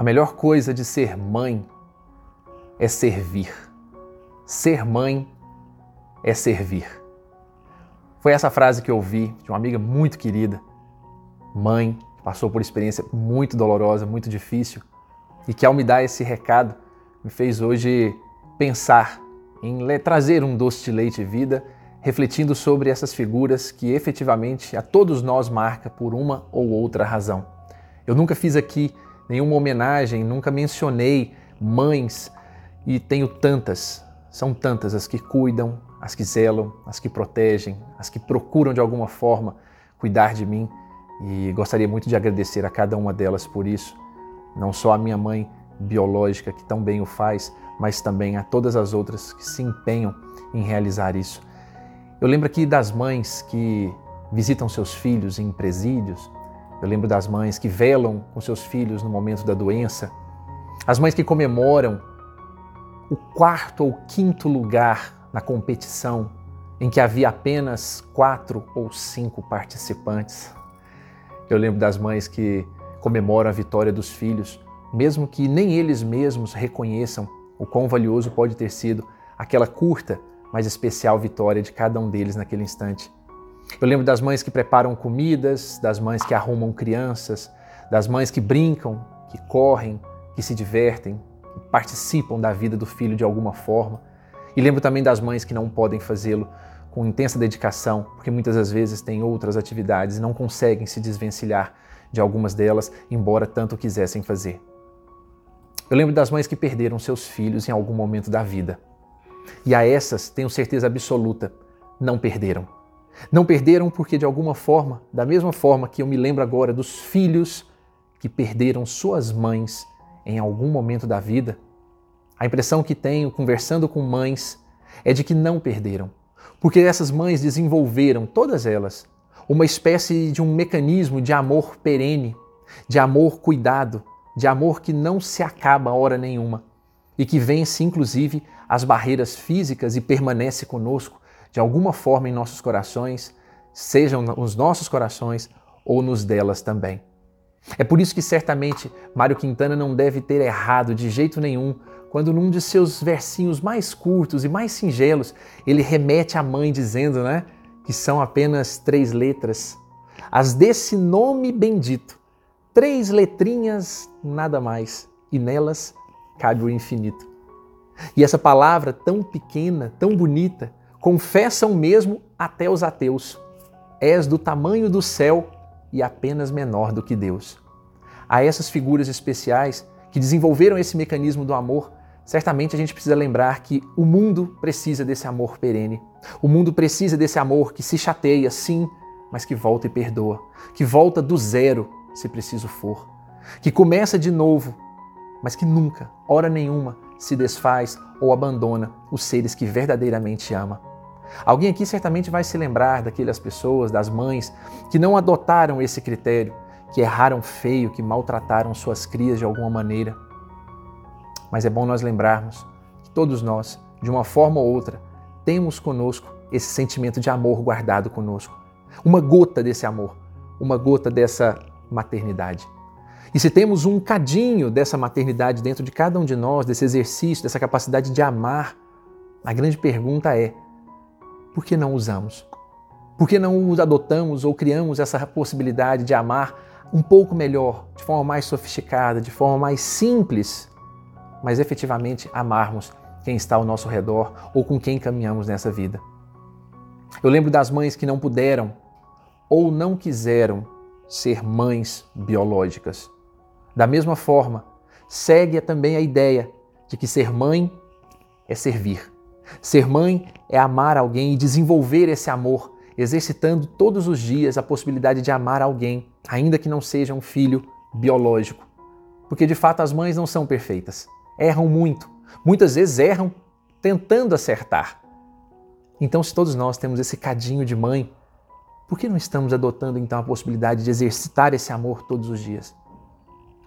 A melhor coisa de ser mãe é servir. Ser mãe é servir. Foi essa frase que eu ouvi de uma amiga muito querida, mãe, que passou por experiência muito dolorosa, muito difícil, e que ao me dar esse recado, me fez hoje pensar em trazer um doce de leite vida, refletindo sobre essas figuras que efetivamente a todos nós marca por uma ou outra razão. Eu nunca fiz aqui nenhuma homenagem, nunca mencionei mães e tenho tantas, são tantas as que cuidam, as que zelam, as que protegem, as que procuram de alguma forma cuidar de mim. E gostaria muito de agradecer a cada uma delas por isso, não só a minha mãe biológica que tão bem o faz, mas também a todas as outras que se empenham em realizar isso. Eu lembro aqui das mães que visitam seus filhos em presídios, eu lembro das mães que velam com seus filhos no momento da doença, as mães que comemoram o quarto ou quinto lugar na competição em que havia apenas quatro ou cinco participantes. Eu lembro das mães que comemoram a vitória dos filhos, mesmo que nem eles mesmos reconheçam o quão valioso pode ter sido aquela curta, mas especial vitória de cada um deles naquele instante. Eu lembro das mães que preparam comidas, das mães que arrumam crianças, das mães que brincam, que correm, que se divertem, que participam da vida do filho de alguma forma. E lembro também das mães que não podem fazê-lo com intensa dedicação, porque muitas das vezes têm outras atividades e não conseguem se desvencilhar de algumas delas, embora tanto quisessem fazer. Eu lembro das mães que perderam seus filhos em algum momento da vida. E a essas, tenho certeza absoluta, não perderam. Não perderam porque, de alguma forma, da mesma forma que eu me lembro agora dos filhos que perderam suas mães em algum momento da vida, a impressão que tenho conversando com mães é de que não perderam, porque essas mães desenvolveram, todas elas, uma espécie de um mecanismo de amor perene, de amor cuidado, de amor que não se acaba a hora nenhuma e que vence inclusive as barreiras físicas e permanece conosco de alguma forma em nossos corações, sejam nos nossos corações ou nos delas também. É por isso que certamente Mário Quintana não deve ter errado de jeito nenhum quando num de seus versinhos mais curtos e mais singelos ele remete à mãe dizendo, né, que são apenas três letras, as desse nome bendito, três letrinhas nada mais, e nelas cabe o infinito. E essa palavra tão pequena, tão bonita, confessam mesmo até os ateus. És do tamanho do céu e apenas menor do que Deus. A essas figuras especiais que desenvolveram esse mecanismo do amor, certamente a gente precisa lembrar que o mundo precisa desse amor perene. O mundo precisa desse amor que se chateia, sim, mas que volta e perdoa, que volta do zero, se preciso for, que começa de novo, mas que nunca, hora nenhuma, se desfaz ou abandona os seres que verdadeiramente ama. Alguém aqui certamente vai se lembrar daquelas pessoas, das mães, que não adotaram esse critério, que erraram feio, que maltrataram suas crias de alguma maneira. Mas é bom nós lembrarmos que todos nós, de uma forma ou outra, temos conosco esse sentimento de amor guardado conosco. Uma gota desse amor, uma gota dessa maternidade. E se temos um cadinho dessa maternidade dentro de cada um de nós, desse exercício, dessa capacidade de amar, a grande pergunta é: por que não usamos? Por que não adotamos ou criamos essa possibilidade de amar um pouco melhor, de forma mais sofisticada, de forma mais simples, mas efetivamente amarmos quem está ao nosso redor ou com quem caminhamos nessa vida? Eu lembro das mães que não puderam ou não quiseram ser mães biológicas. Da mesma forma, segue também a ideia de que ser mãe é servir. Ser mãe é amar alguém e desenvolver esse amor, exercitando todos os dias a possibilidade de amar alguém, ainda que não seja um filho biológico. Porque de fato as mães não são perfeitas, erram muito, muitas vezes erram tentando acertar. Então, se todos nós temos esse cadinho de mãe, por que não estamos adotando então a possibilidade de exercitar esse amor todos os dias?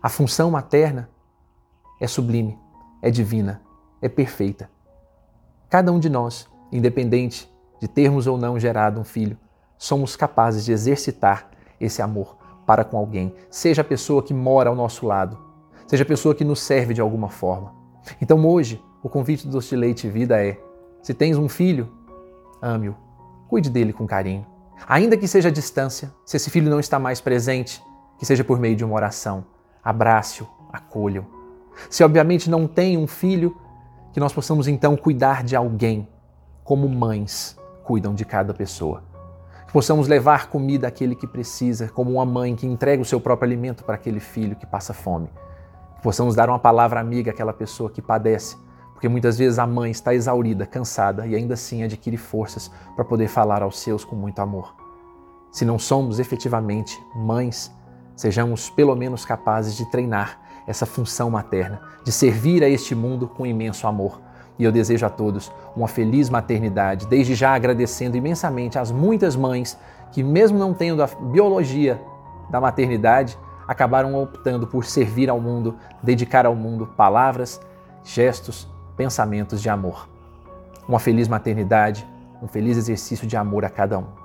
A função materna é sublime, é divina, é perfeita. Cada um de nós, independente de termos ou não gerado um filho, somos capazes de exercitar esse amor para com alguém, seja a pessoa que mora ao nosso lado, seja pessoa que nos serve de alguma forma. Então hoje, o convite do Doce de Leite Vida é: se tens um filho, ame-o, cuide dele com carinho. Ainda que seja à distância, se esse filho não está mais presente, que seja por meio de uma oração, abrace-o, acolha-o. Se obviamente não tem um filho, que nós possamos então cuidar de alguém, como mães cuidam de cada pessoa. Que possamos levar comida àquele que precisa, como uma mãe que entrega o seu próprio alimento para aquele filho que passa fome. Que possamos dar uma palavra amiga àquela pessoa que padece, porque muitas vezes a mãe está exaurida, cansada e ainda assim adquire forças para poder falar aos seus com muito amor. Se não somos efetivamente mães, sejamos pelo menos capazes de treinar essa função materna, de servir a este mundo com imenso amor. E eu desejo a todos uma feliz maternidade, desde já agradecendo imensamente às muitas mães que, mesmo não tendo a biologia da maternidade, acabaram optando por servir ao mundo, dedicar ao mundo palavras, gestos, pensamentos de amor. Uma feliz maternidade, um feliz exercício de amor a cada um.